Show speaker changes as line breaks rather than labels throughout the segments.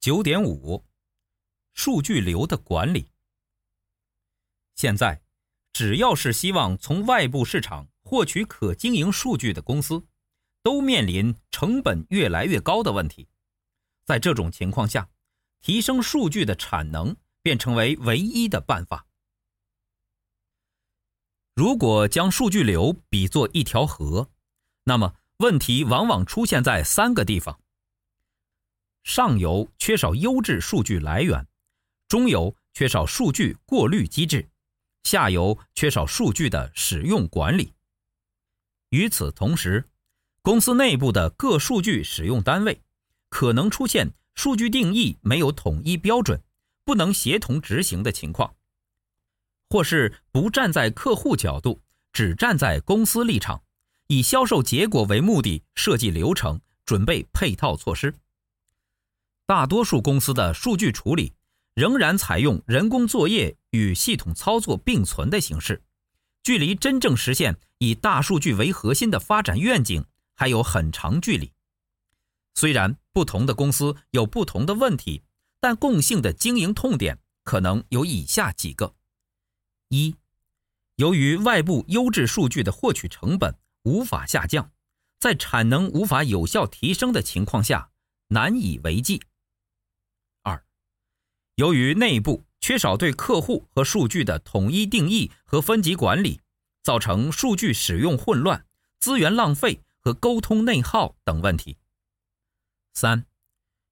九点五，数据流的管理。现在，只要是希望从外部市场获取可经营数据的公司，都面临成本越来越高的问题。在这种情况下，提升数据的产能便成为唯一的办法。如果将数据流比作一条河，那么问题往往出现在三个地方。上游缺少优质数据来源，中游缺少数据过滤机制，下游缺少数据的使用管理。与此同时，公司内部的各数据使用单位可能出现数据定义没有统一标准，不能协同执行的情况，或是不站在客户角度，只站在公司立场，以销售结果为目的设计流程，准备配套措施。大多数公司的数据处理仍然采用人工作业与系统操作并存的形式，距离真正实现以大数据为核心的发展愿景还有很长距离。虽然不同的公司有不同的问题，但共性的经营痛点可能有以下几个：一，由于外部优质数据的获取成本无法下降，在产能无法有效提升的情况下，难以为继。由于内部缺少对客户和数据的统一定义和分级管理，造成数据使用混乱、资源浪费和沟通内耗等问题。三，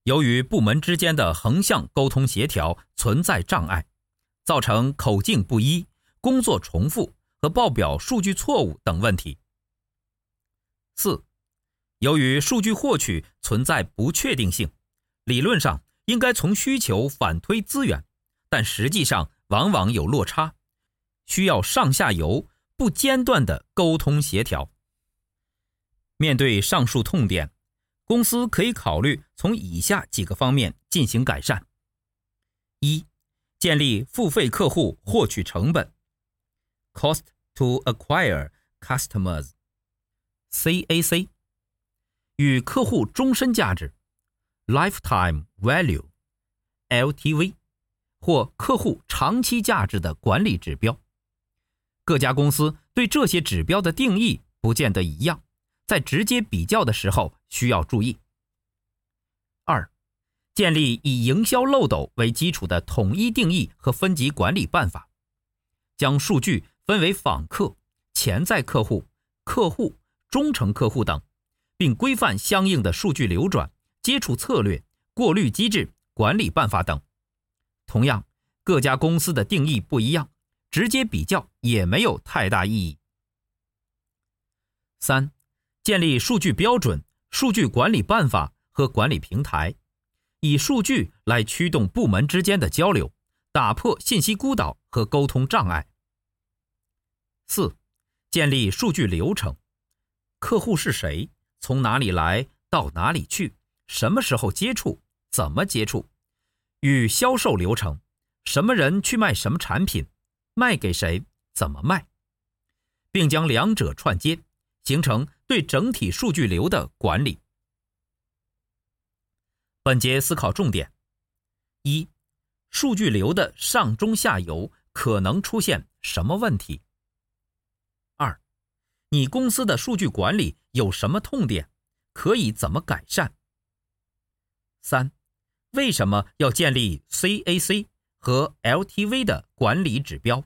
由于部门之间的横向沟通协调存在障碍，造成口径不一、工作重复和报表数据错误等问题。四，由于数据获取存在不确定性，理论上，应该从需求反推资源，但实际上往往有落差，需要上下游不间断的沟通协调。面对上述痛点，公司可以考虑从以下几个方面进行改善：一、建立付费客户获取成本 （Cost to Acquire Customers，CAC） 与客户终身价值。Lifetime Value（LTV） 或客户长期价值的管理指标，各家公司对这些指标的定义不见得一样，在直接比较的时候需要注意。二、建立以营销漏斗为基础的统一定义和分级管理办法，将数据分为访客、潜在客户、客户、忠诚客户等，并规范相应的数据流转。接触策略、过滤机制、管理办法等，同样，各家公司的定义不一样，直接比较也没有太大意义。三、建立数据标准、数据管理办法和管理平台，以数据来驱动部门之间的交流，打破信息孤岛和沟通障碍。四、建立数据流程，客户是谁，从哪里来，到哪里去。什么时候接触？怎么接触？与销售流程，什么人去卖什么产品？卖给谁？怎么卖？并将两者串接，形成对整体数据流的管理。本节思考重点：一、数据流的上中下游可能出现什么问题？二、你公司的数据管理有什么痛点？可以怎么改善？三，为什么要建立 CAC 和 LTV 的管理指标？